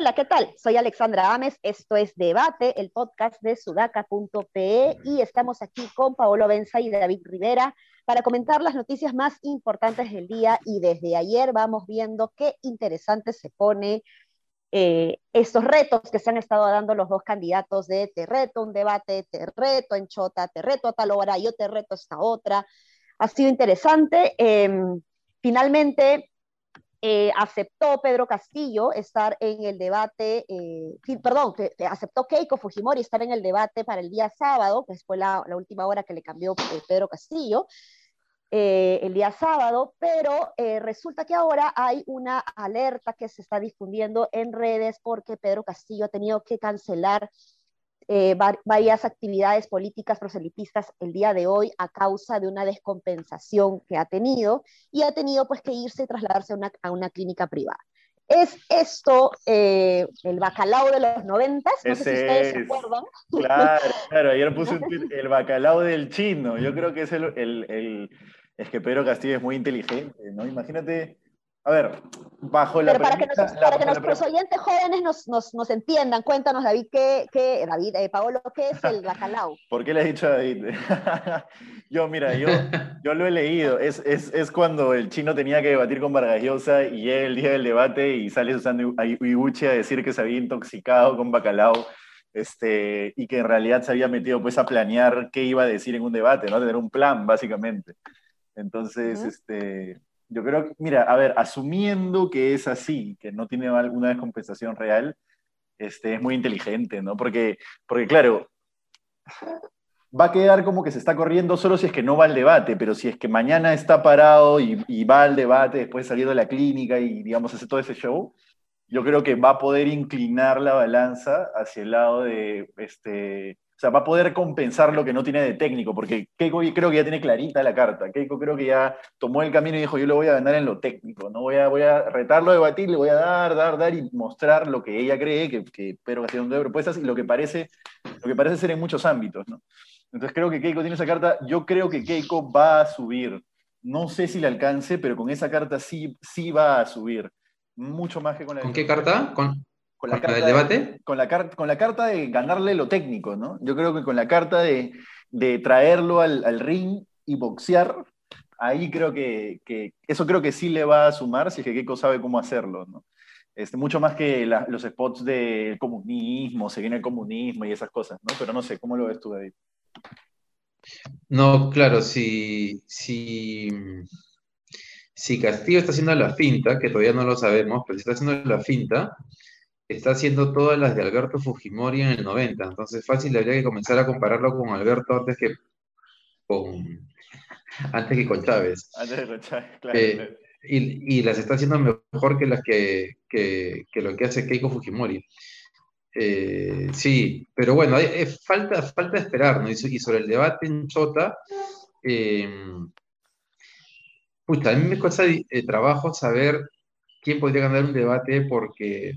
Hola, ¿qué tal? Soy Alexandra Ames, esto es Debate, el podcast de sudaca.pe y estamos aquí con Paolo Benza y David Rivera para comentar las noticias más importantes del día y desde ayer vamos viendo qué interesante se pone eh, estos retos que se han estado dando los dos candidatos de te reto un debate, te reto en Chota, te reto a tal hora, yo te reto a esta otra. Ha sido interesante. Em, finalmente, eh, aceptó Pedro Castillo estar en el debate, eh, perdón, aceptó Keiko Fujimori estar en el debate para el día sábado, que fue la, última hora que le cambió Pedro Castillo, el día sábado, pero resulta que ahora hay una alerta que se está difundiendo en redes porque Pedro Castillo ha tenido que cancelar eh, varias actividades políticas proselitistas el día de hoy a causa de una descompensación que ha tenido y ha tenido pues que irse y trasladarse a una, a una clínica privada. ¿Es esto eh, el bacalao de los noventas? No sé si ustedes se acuerdan. Claro, claro, ayer puse el bacalao del chino. Yo creo que es el, el, el, es que Pedro Castillo es muy inteligente, ¿no? Imagínate a ver, bajo la Pero para que, para que nuestros oyentes jóvenes nos, nos, nos, entiendan, cuéntanos, David, ¿qué, qué David, eh, Paolo, ¿qué es el bacalao? ¿Por qué le has dicho a David? yo, mira, yo, yo lo he leído. Es, es, es, cuando el chino tenía que debatir con Vargas Llosa y llega el día del debate y sale Susana Iguchi a decir que se había intoxicado con bacalao. Este, y que en realidad se había metido pues a planear qué iba a decir en un debate, ¿no? Tener un plan, básicamente. Entonces, este, yo creo que, mira, a ver, asumiendo que es así, que no tiene alguna descompensación real, este, es muy inteligente, ¿no? Porque, porque, claro, va a quedar como que se está corriendo solo si es que no va al debate, pero si es que mañana está parado y, y va al debate después de salir de la clínica y, digamos, hace todo ese show, yo creo que va a poder inclinar la balanza hacia el lado de, este, o sea, va a poder compensar lo que no tiene de técnico, porque Keiko creo que ya tiene clarita la carta. Keiko creo que ya tomó el camino y dijo, yo lo voy a ganar en lo técnico, no voy a, voy a retarlo, debatir, le voy a dar, dar, dar y mostrar lo que ella cree, que, que Pedro Castillo no de propuestas y lo que, parece, lo que parece ser en muchos ámbitos, ¿no? Entonces creo que Keiko tiene esa carta, yo creo que Keiko va a subir. No sé si le alcance, pero con esa carta sí, sí va a subir. Mucho más que con la... ¿Con qué carta? ¿Con, con la carta debate? con, la con la carta de ganarle lo técnico, ¿no? Yo creo que con la carta de, traerlo al, ring y boxear, ahí creo que, eso creo que sí le va a sumar si es que Keiko sabe cómo hacerlo, ¿no? Este, mucho más que los spots del comunismo, se viene el comunismo y esas cosas, ¿no? Pero no sé, ¿cómo lo ves tú, David? No, claro, si, si, si Castillo está haciendo la finta, que todavía no lo sabemos, pero si está haciendo la finta, está haciendo todas las de Alberto Fujimori en el 90. Entonces, fácil habría que comenzar a compararlo con Alberto antes que con, antes que con Chávez. Antes con Chávez, claro. Eh, y, las está haciendo mejor que las que, que, lo que hace Keiko Fujimori. Eh, sí, pero bueno, falta, falta esperar, ¿no? Y, sobre el debate en Chota, eh, a mí me cuesta trabajo saber quién podría ganar un debate porque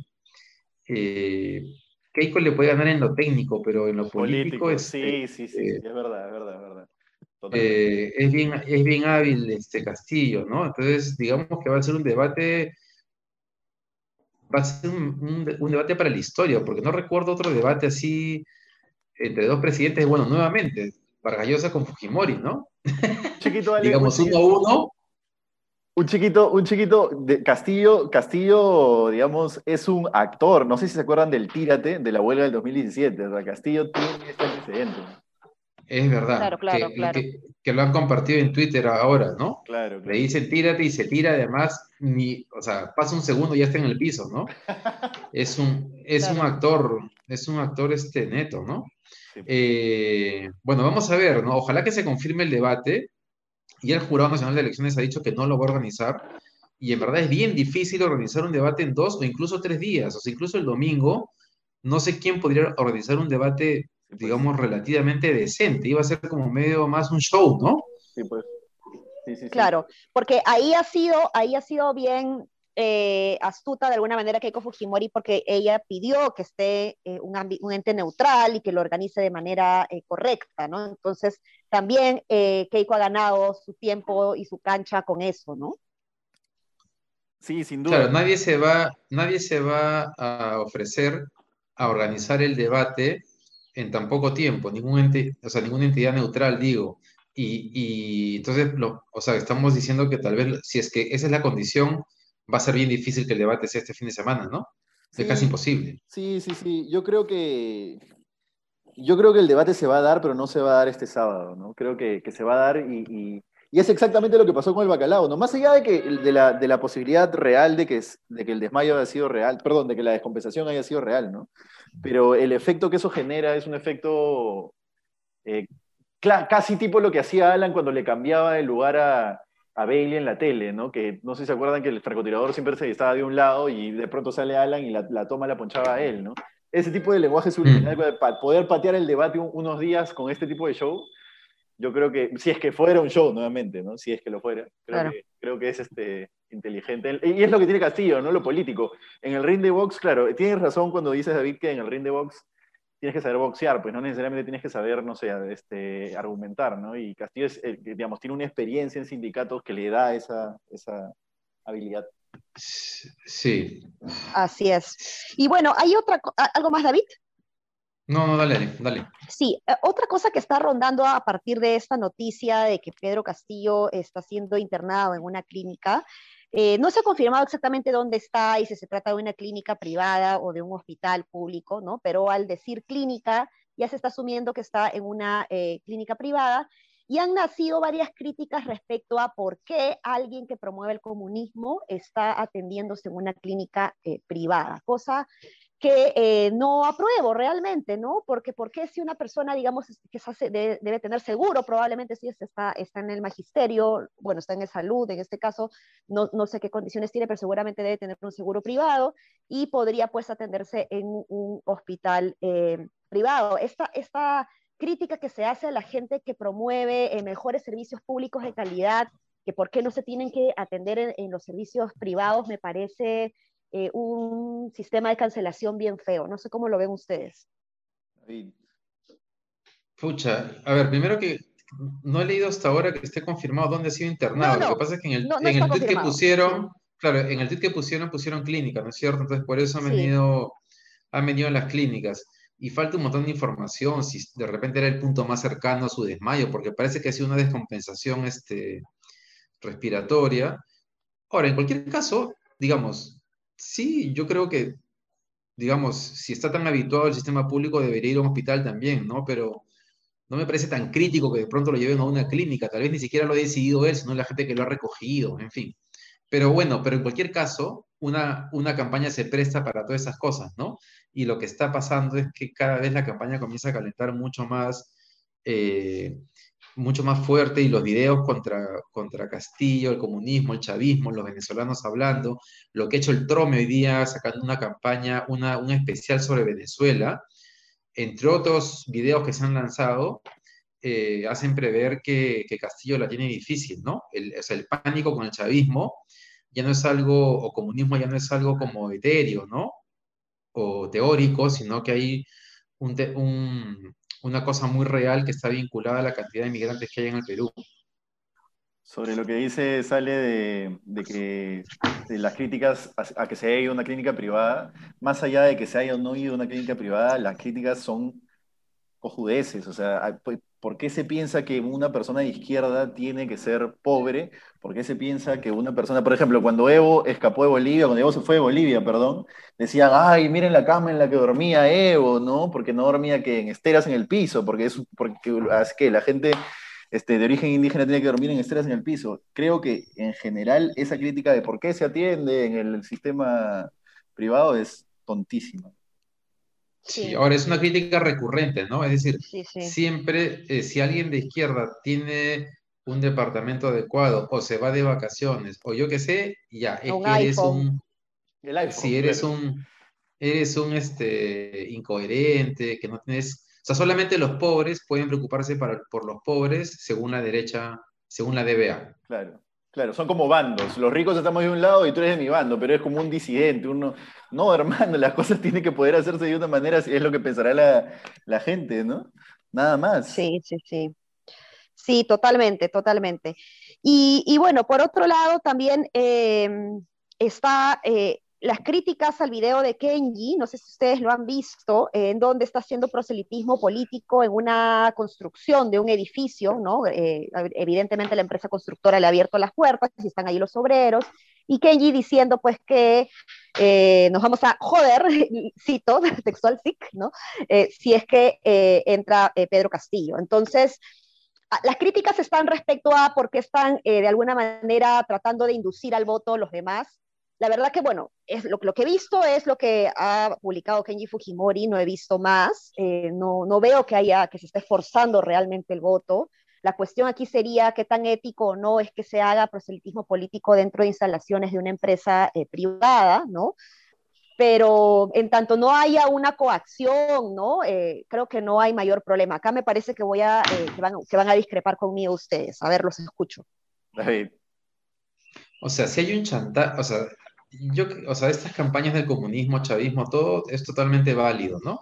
eh, Keiko le puede ganar en lo técnico, pero en lo político, es, sí, eh, sí, sí, es verdad, es verdad, es verdad. Eh, es, bien, es bien hábil este Castillo, ¿no? Entonces, digamos que va a ser un debate, va a ser un, debate para la historia, porque no recuerdo otro debate así entre dos presidentes, bueno, nuevamente, Vargallosa con Fujimori, ¿no? Chiquito, digamos uno a uno, un chiquito, un chiquito, de Castillo, Castillo, digamos, es un actor. No sé si se acuerdan del Tírate de la huelga del 2017. O Castillo tiene este antecedente. Es verdad. Claro, claro, que, claro. Que, lo han compartido en Twitter ahora, ¿no? Claro, Le dice tírate y se tira, además, ni, o sea, pasa un segundo y ya está en el piso, ¿no? es un, es un actor, es un actor este neto, ¿no? Eh, bueno, vamos a ver, ¿no? Ojalá que se confirme el debate y el Jurado Nacional de Elecciones ha dicho que no lo va a organizar. Y en verdad es bien difícil organizar un debate en dos o incluso tres días, o sea, incluso el domingo. No sé quién podría organizar un debate, pues. digamos, relativamente decente. Iba a ser como medio más un show, ¿no? Sí, pues. claro, porque ahí ha sido, ahí ha sido bien, eh, astuta de alguna manera Keiko Fujimori porque ella pidió que esté eh, un, ente neutral y que lo organice de manera eh, correcta, ¿no? Entonces, también Keiko ha ganado su tiempo y su cancha con eso, ¿no? Sí, sin duda. Claro, nadie se va, nadie se va a ofrecer a organizar el debate en tan poco tiempo, ningún ente, o sea, ninguna entidad neutral, digo. Y, y entonces, lo, o sea, estamos diciendo que tal vez, si es que esa es la condición, va a ser bien difícil que el debate sea este fin de semana, ¿no? es casi imposible. Sí, sí, sí. Yo creo que yo creo que el debate se va a dar, pero no se va a dar este sábado, ¿no? Creo que, se va a dar y, es exactamente lo que pasó con el bacalao, ¿no? Más allá de, que, de, la, de la posibilidad real de que, de que el desmayo haya sido real, perdón, de que la descompensación haya sido real, ¿no? Pero el efecto que eso genera es un efecto eh, casi tipo lo que hacía Alan cuando le cambiaba el lugar a, a Bailey en la tele, ¿no? Que no sé si se acuerdan que el francotirador siempre se estaba de un lado y de pronto sale Alan y la, toma la ponchaba a él, ¿no? Ese tipo de lenguaje subliminal, mm. para poder patear el debate unos días con este tipo de show, yo creo que, si es que fuera un show nuevamente, ¿no? Si es que lo fuera, creo, que, creo que es este, inteligente. Y es lo que tiene Castillo, ¿no? Lo político. En el ring de box, claro, tienes razón cuando dices, David, que en el ring de box tienes que saber boxear, pues no necesariamente tienes que saber, no sé, este, argumentar, ¿no? Y Castillo, es, digamos, tiene una experiencia en sindicatos que le da esa, esa habilidad. Sí. Así es. Y bueno, ¿hay otra, algo más, David? No, no, dale, dale. Sí, eh, otra cosa que está rondando a partir de esta noticia de que Pedro Castillo está siendo internado en una clínica eh, no se ha confirmado exactamente dónde está y si se trata de una clínica privada o de un hospital público, ¿no? Pero al decir clínica, ya se está asumiendo que está en una eh, clínica privada y han nacido varias críticas respecto a por qué alguien que promueve el comunismo está atendiéndose en una clínica eh, privada, cosa que eh, no apruebo realmente, ¿no? Porque, porque si una persona, digamos, que se debe tener seguro, probablemente si está, está en el magisterio, bueno, está en salud, en este caso, no, no sé qué condiciones tiene, pero seguramente debe tener un seguro privado y podría pues atenderse en un hospital eh, privado. Esta, esta crítica que se hace a la gente que promueve eh, mejores servicios públicos de calidad, que por qué no se tienen que atender en los servicios privados, me parece eh, un sistema de cancelación bien feo. No sé cómo lo ven ustedes. Pucha, a ver, primero que no he leído hasta ahora que esté confirmado dónde ha sido internado. lo que pasa es que en el, en el tweet que pusieron, claro, en el tweet que pusieron, pusieron clínica, ¿no es cierto? Entonces por eso han venido, han venido las clínicas. Y falta un montón de información, si de repente era el punto más cercano a su desmayo, porque parece que ha sido una descompensación este, respiratoria. Ahora, en cualquier caso, digamos, Sí, yo creo que, digamos, si está tan habituado al sistema público, debería ir a un hospital también, ¿no? Pero no me parece tan crítico que de pronto lo lleven a una clínica. Tal vez ni siquiera lo ha decidido él, sino la gente que lo ha recogido, en fin. Pero bueno, pero en cualquier caso, una, una campaña se presta para todas esas cosas, ¿no? Y lo que está pasando es que cada vez la campaña comienza a calentar mucho más. Eh, mucho más fuerte y los videos contra, contra Castillo, el comunismo, el chavismo, los venezolanos hablando, lo que ha hecho el Trome hoy día sacando una campaña, una, un especial sobre Venezuela, entre otros videos que se han lanzado, eh, hacen prever que, Castillo la tiene difícil, ¿no? El, o el pánico con el chavismo ya no es algo, o comunismo ya no es algo como etéreo, ¿no? O teórico, sino que hay un una cosa muy real que está vinculada a la cantidad de inmigrantes que hay en el Perú. Sobre lo que dice, sale de, que las críticas a, que se haya ido a una clínica privada, más allá de que se haya o no ido a una clínica privada, las críticas son cojudeces. O sea, pues, ¿Por qué se piensa que una persona de izquierda tiene que ser pobre? ¿Por qué se piensa que una persona, por ejemplo, cuando Evo escapó de Bolivia, cuando Evo se fue de Bolivia, perdón, decían, ay, miren la cama en la que dormía Evo, ¿no? Porque no dormía que en esteras en el piso, porque es porque que la gente este, de origen indígena tiene que dormir en esteras en el piso. Creo que en general esa crítica de por qué se atiende en el sistema privado es tontísima. Sí. ahora es una crítica recurrente, ¿no? Es decir, siempre eh, si alguien de izquierda tiene un departamento adecuado o se va de vacaciones o yo qué sé, ya, es que eres un... si eres un... Eres un este, incoherente, que no tienes... O sea, solamente los pobres pueden preocuparse por los pobres según la derecha, según la DBA. Claro. Claro, son como bandos. Los ricos estamos de un lado y tú eres de mi bando, pero es como un disidente. Uno, no, hermano, las cosas tienen que poder hacerse de una manera, es lo que pensará la, gente, ¿no? Nada más. Sí, sí, sí. Sí, totalmente, totalmente. Y, bueno, por otro lado, también eh, está eh, las críticas al video de Kenji, no sé si ustedes lo han visto, en donde está haciendo proselitismo político en una construcción de un edificio, ¿no? Eh, evidentemente la empresa constructora le ha abierto las puertas y están ahí los obreros, y Kenji diciendo pues que eh, nos vamos a joder, cito, textual SIC, ¿no? Eh, si es que entra Pedro Castillo. Entonces, las críticas están respecto a por qué están de alguna manera tratando de inducir al voto los demás la verdad que, bueno, es lo, que he visto es lo que ha publicado Kenji Fujimori, no he visto más, eh, no, no veo que haya, que se esté forzando realmente el voto. La cuestión aquí sería qué tan ético o no es que se haga proselitismo político dentro de instalaciones de una empresa eh, privada, ¿no? Pero en tanto no haya una coacción, ¿no? Eh, creo que no hay mayor problema. Acá me parece que, voy a, que, van, que van a discrepar conmigo ustedes. A ver, los escucho. David. O sea, si hay un chantaje, o sea, yo, estas campañas del comunismo, chavismo, todo es totalmente válido, ¿no?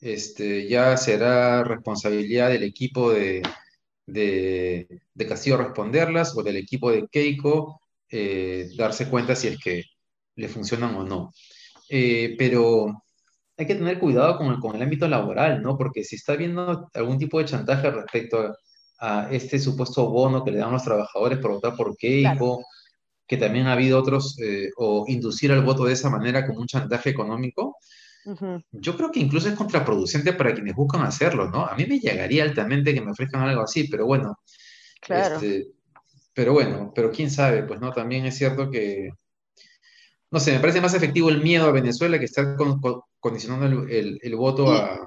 Este, ya será responsabilidad del equipo de, de, Castillo responderlas o del equipo de Keiko eh, darse cuenta si es que le funcionan o no. Eh, pero hay que tener cuidado con el, con el ámbito laboral, ¿no? Porque si está habiendo algún tipo de chantaje respecto a, este supuesto bono que le dan los trabajadores por votar por Keiko, que también ha habido otros, eh, o inducir al voto de esa manera como un chantaje económico, yo creo que incluso es contraproducente para quienes buscan hacerlo, ¿no? A mí me llegaría altamente que me ofrezcan algo así, pero bueno. Claro. Este, pero bueno, pero quién sabe, pues no, también es cierto que, no sé, me parece más efectivo el miedo a Venezuela que estar condicionando el, voto a,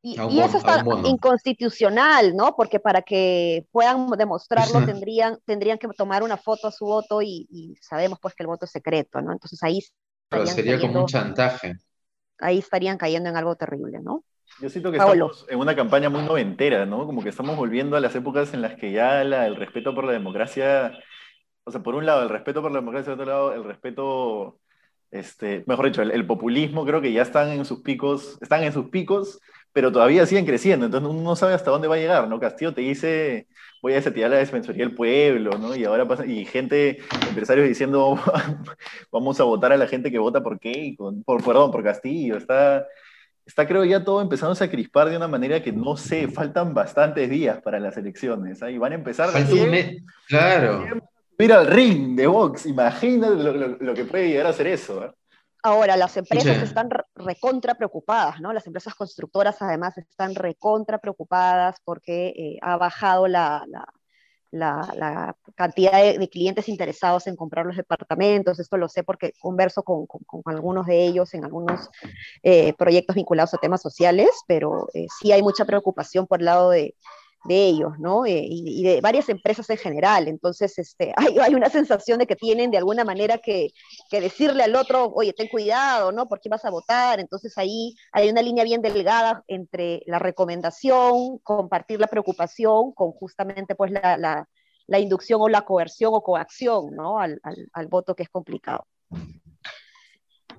y, eso está inconstitucional, ¿no? Porque para que puedan demostrarlo tendrían, tendrían que tomar una foto a su voto y, sabemos pues que el voto es secreto, ¿no? Entonces ahí... Pero sería como un chantaje. Ahí estarían cayendo en algo terrible, ¿no? Yo siento que estamos en una campaña muy noventera, ¿no? Como que estamos volviendo a las épocas en las que ya el respeto por la democracia, o sea, por un lado el respeto por la democracia, por otro lado el respeto, este, mejor dicho, el, el populismo creo que ya están en sus picos, están en sus picos pero todavía siguen creciendo, entonces uno no sabe hasta dónde va a llegar, ¿no? Castillo te dice, voy a desativar la defensoría del pueblo, ¿no? Y ahora pasa, y gente, empresarios diciendo, vamos a votar a la gente que vota por qué, por, perdón, por Castillo, está, está creo ya todo empezando a crispar de una manera que no sé, faltan bastantes días para las elecciones, ahí ¿ah? van a empezar claro. Ir al ring de Vox, imagínate lo, que puede llegar a ser eso, ¿eh? Ahora, las empresas están recontra preocupadas, ¿no? Las empresas constructoras además están recontra preocupadas porque eh, ha bajado la, la, cantidad de, clientes interesados en comprar los departamentos. Esto lo sé porque converso con, con, algunos de ellos en algunos eh, proyectos vinculados a temas sociales, pero eh, sí hay mucha preocupación por el lado de, de ellos, ¿no? Eh, y, de varias empresas en general. Entonces, este, hay, hay, una sensación de que tienen de alguna manera que, decirle al otro, oye, ten cuidado, ¿no? ¿Por qué vas a votar? Entonces ahí hay una línea bien delgada entre la recomendación, compartir la preocupación con justamente pues la, inducción o la coerción o coacción, ¿no? Al, al voto que es complicado.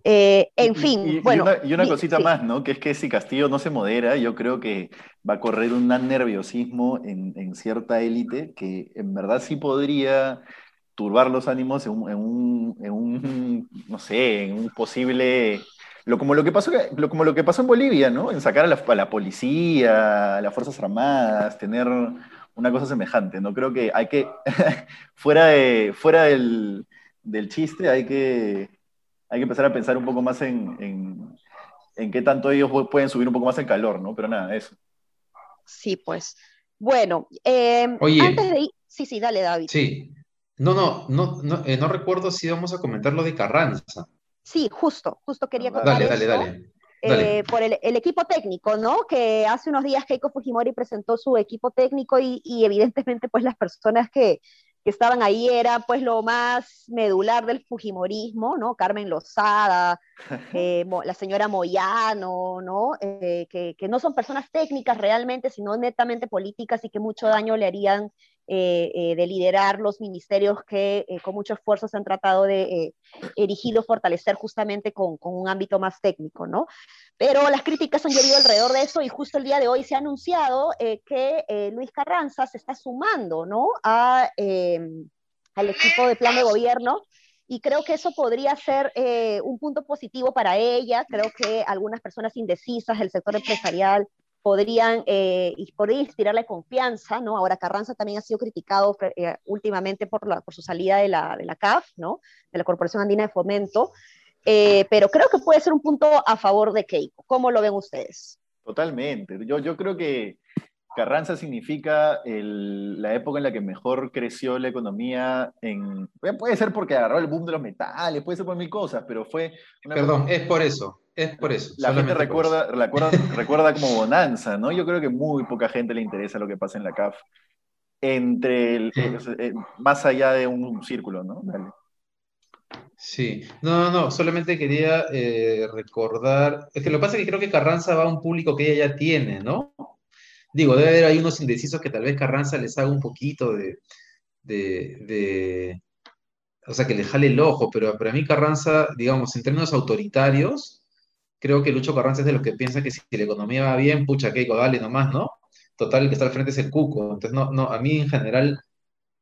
Eh, en fin, y, bueno. Y una, cosita más, ¿no? Que es que si Castillo no se modera, yo creo que va a correr un nerviosismo en, cierta élite que en verdad sí podría turbar los ánimos en un, no sé, en un posible... Lo, como, lo que pasó, lo, como lo que pasó en Bolivia, ¿no? En sacar a la, a la policía, a las Fuerzas Armadas, tener una cosa semejante, ¿no? Creo que hay que, fuera, de, fuera del, del chiste, hay que hay que empezar a pensar un poco más en, en, qué tanto ellos pueden subir un poco más el calor, ¿no? Pero nada, eso. Sí, pues. Bueno, eh, Oye, antes de ir, sí, sí, dale, David. Sí. No, no, no, no, eh, no recuerdo si vamos a comentar lo de Carranza. Sí, justo, justo quería contar Dale, dale, dale. Eh, por el, equipo técnico, ¿no? Que hace unos días Keiko Fujimori presentó su equipo técnico y, y evidentemente pues las personas que, que estaban ahí era pues lo más medular del Fujimorismo, ¿no? Carmen Lozada, eh, la señora Moyano, ¿no? Eh, que, que, no son personas técnicas realmente, sino netamente políticas y que mucho daño le harían de liderar los ministerios que con mucho esfuerzo se han tratado de erigir o fortalecer justamente con, un ámbito más técnico, ¿no? Pero las críticas han llovido alrededor de eso y justo el día de hoy se ha anunciado que Luis Carranza se está sumando, ¿no? A, al equipo de plan de gobierno y creo que eso podría ser eh, un punto positivo para ella. Creo que algunas personas indecisas del sector empresarial podrían, eh, podría inspirarle confianza, ¿no? Ahora Carranza también ha sido criticado eh, últimamente por, la, por su salida de la, de la CAF, ¿no? De la Corporación Andina de Fomento, eh, pero creo que puede ser un punto a favor de Keiko. ¿Cómo lo ven ustedes? Totalmente. Yo, yo creo que Carranza significa la época en la que mejor creció la economía en... Puede ser porque agarró el boom de los metales, puede ser por mil cosas, pero fue... Perdón, es por eso, es por eso. La gente recuerda, recuerda, recuerda, como bonanza, ¿no? Yo creo que muy poca gente le interesa lo que pasa en la CAF, entre el, eh, más allá de un círculo, ¿no? Sí, no, no, solamente quería eh, recordar, es que lo que pasa es que creo que Carranza va a un público que ella ya tiene, ¿no? Digo, debe haber ahí unos indecisos que tal vez Carranza les haga un poquito de, de, o sea, que le jale el ojo, pero para mí Carranza, digamos, en términos autoritarios, creo que Lucho Carranza es de los que piensa que si la economía va bien, pucha, Keiko, dale nomás, ¿no? Total, el que está al frente es el cuco. Entonces, no, no, a mí en general,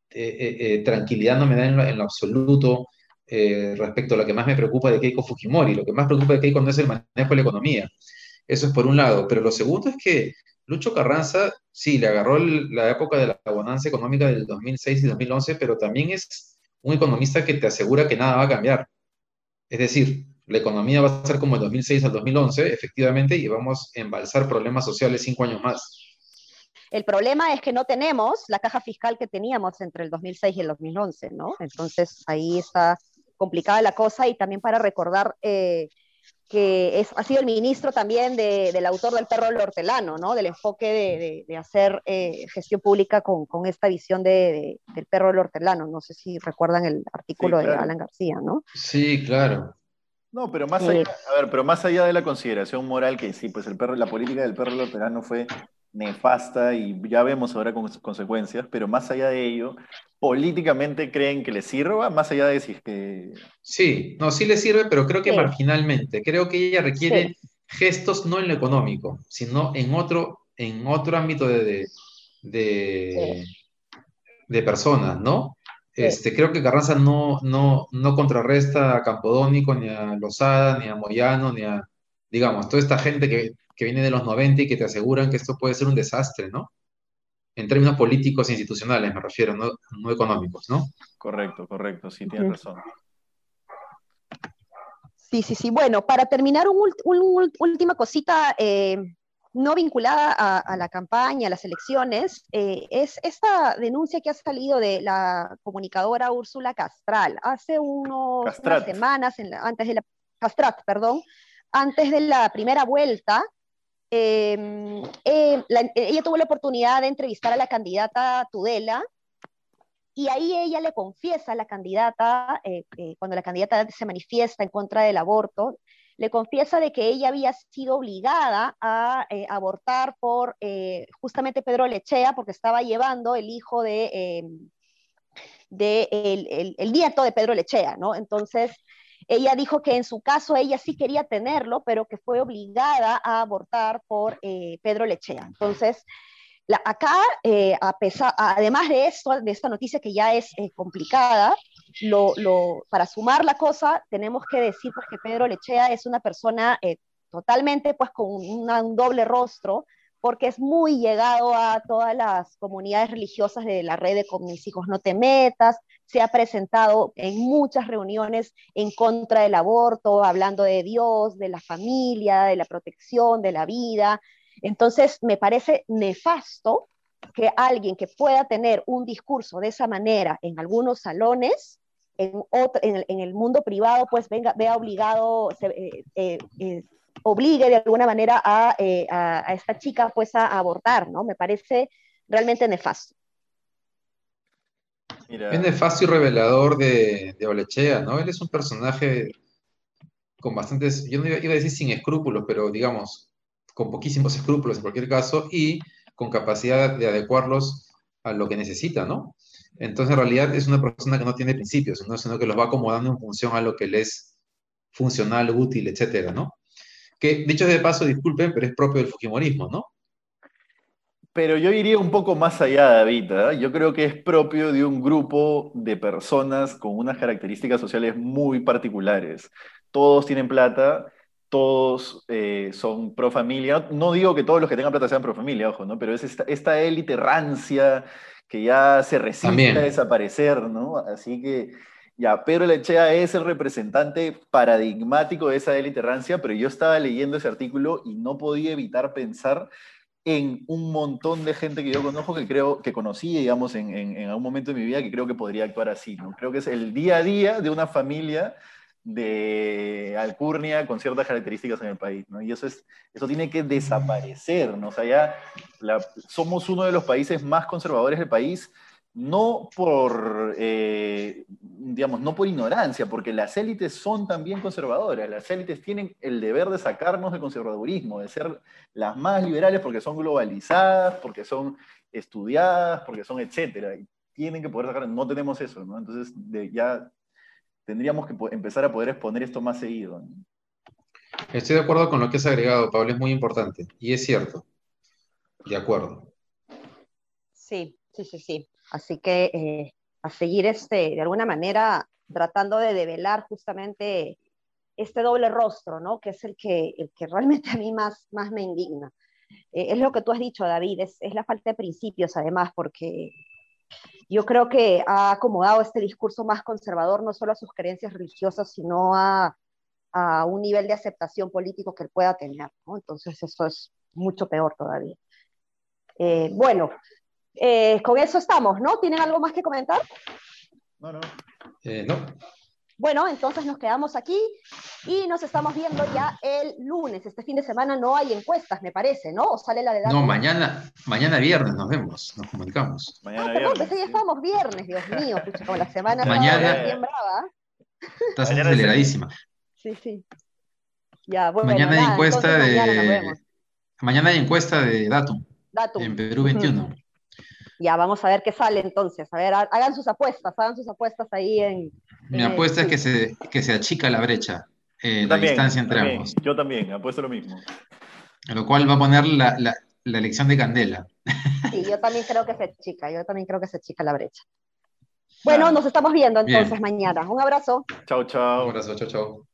eh, eh, eh, tranquilidad no me da en lo, absoluto respecto a lo que más me preocupa de Keiko Fujimori. Lo que más preocupa de Keiko no es el manejo de la economía. Eso es por un lado. Pero lo segundo es que Lucho Carranza, sí, le agarró la época de la bonanza económica del 2006 y 2011, pero también es un economista que te asegura que nada va a cambiar. Es decir, la economía va a ser como el 2006 al 2011, efectivamente, y vamos a embalsar problemas sociales cinco años más. El problema es que no tenemos la caja fiscal que teníamos entre el 2006 y el 2011, ¿no? Entonces ahí está complicada la cosa y también para recordar eh, que es, ha sido el ministro también del autor del perro del hortelano, ¿no? Del enfoque de, hacer eh, gestión pública con, esta visión del perro del hortelano. No sé si recuerdan el artículo de Alan García, ¿no? Sí, claro. No, pero más allá, a ver, pero más allá de la consideración moral que sí, pues el perro, la política del perro del hortelano fue nefasta y ya vemos ahora con consecuencias, pero más allá de ello, políticamente creen que les sirva, más allá de decir que... Sí, no, sí le sirve, pero creo que marginalmente. Creo que ella requiere gestos no en lo económico, sino en otro, en otro ámbito de, de, de, personas, ¿no? Este, creo que Carranza no, no, no contrarresta a Campodónico, ni a Lozada, ni a Moyano, ni a, digamos, toda esta gente que, que viene de los 90 y que te aseguran que esto puede ser un desastre, ¿no? en términos políticos e institucionales, me refiero, no, económicos, ¿no? Correcto, correcto, sí, tienes razón. Sí, sí, sí. Bueno, para terminar, una última cosita eh, no vinculada a, la campaña, a las elecciones, eh, es esta denuncia que ha salido de la comunicadora Úrsula Castral. Hace unos, unas semanas, antes de la... Castrat, perdón, antes de la primera vuelta, Em, em, ella tuvo la oportunidad de entrevistar a la candidata Tudela y ahí ella le confiesa a la candidata, eh, eh, cuando la candidata se manifiesta en contra del aborto, le confiesa de que ella había sido obligada a eh, abortar por justamente Pedro Lechea, porque estaba llevando el hijo de, em, de el, el, nieto de Pedro Lechea, ¿no? Entonces, ella dijo que en su caso ella sí quería tenerlo, pero que fue obligada a abortar por eh, Pedro Lechea. Entonces, acá, eh, a pesar, además de esto, de esta noticia que ya es eh, complicada, lo, para sumar la cosa, tenemos que decir pues, que Pedro Lechea es una persona totalmente pues, con un doble rostro, porque es muy llegado a todas las comunidades religiosas de la red de Con mis hijos no te metas, se ha presentado en muchas reuniones en contra del aborto, hablando de Dios, de la familia, de la protección, de la vida. Entonces, me parece nefasto que alguien que pueda tener un discurso de esa manera en algunos salones, en, en, el mundo privado, pues venga, vea obligado, eh, eh, eh, obligue de alguna manera a, a, esta chica pues a abortar, ¿no? Me parece realmente nefasto. Es nefasto y revelador de, de Olechea, ¿no? Él es un personaje con bastantes, yo no iba, a decir sin escrúpulos, pero digamos, con poquísimos escrúpulos en cualquier caso, y con capacidad de adecuarlos a lo que necesita, ¿no? Entonces, en realidad es una persona que no tiene principios, sino que los va acomodando en función a lo que le es funcional, útil, etcétera, ¿no? Que, dicho de paso, disculpen, pero es propio del Fujimorismo, ¿no? Pero yo iría un poco más allá, David. ¿eh? Yo creo que es propio de un grupo de personas con unas características sociales muy particulares. Todos tienen plata, todos eh, son pro familia. No digo que todos los que tengan plata sean pro familia, ojo, ¿no? Pero es esta, élite rancia que ya se resiste a desaparecer, ¿no? Así que ya, Pedro Lechea es el representante paradigmático de esa élite rancia, pero yo estaba leyendo ese artículo y no podía evitar pensar en un montón de gente que yo conozco, que creo que conocí, digamos, en, en, algún momento de mi vida, que creo que podría actuar así. ¿no? Creo que es el día a día de una familia de alcurnia con ciertas características en el país, ¿no? Y eso, es, eso tiene que desaparecer, ¿no? Sea, ya somos uno de los países más conservadores del país, no por, eh, digamos, no por ignorancia, porque las élites son también conservadoras, las élites tienen el deber de sacarnos del conservadurismo, de ser las más liberales porque son globalizadas, porque son estudiadas, porque son etcétera, y tienen que poder sacar, no tenemos eso. Entonces ya tendríamos que empezar a poder exponer esto más seguido. Estoy de acuerdo con lo que has agregado, Pablo, es muy importante. Y es cierto. De acuerdo. Sí, sí, sí, sí. Así que eh, a seguir este, de alguna manera tratando de develar justamente este doble rostro, ¿no? Que es el que, el que realmente a mí más, más me indigna. Eh, es lo que tú has dicho, David, es, es la falta de principios, además, porque yo creo que ha acomodado este discurso más conservador no solo a sus creencias religiosas, sino a, un nivel de aceptación político que él pueda tener. Entonces eso es mucho peor todavía. Eh, bueno, eh, con eso estamos, ¿no? ¿Tienen algo más que comentar? No, no. Eh, no. Bueno, entonces nos quedamos aquí y nos estamos viendo ya el lunes. Este fin de semana no hay encuestas, me parece, ¿no? ¿O sale la de No, mañana, mañana viernes nos vemos, nos comunicamos. Mañana ah, perdón, viernes, ya estamos viernes, Dios mío, pucha, como la semana mañana, bien brava. Estás aceleradísima. Sí, sí. Ya, bueno, mañana hay encuesta de. Mañana, hay encuesta de Datum. Datum. En Perú 21. Ya, vamos a ver qué sale entonces. A ver, hagan sus apuestas, hagan sus apuestas ahí en. Mi apuesta es que se, que se achica la brecha, eh, la distancia entre ambos. Yo también, apuesto lo mismo. Lo cual va a poner la, la, la, elección de Candela. Sí, yo también creo que se achica, yo también creo que se achica la brecha. Bueno, nos estamos viendo entonces mañana. Un abrazo. Chao, chao. Un abrazo, chao, chao.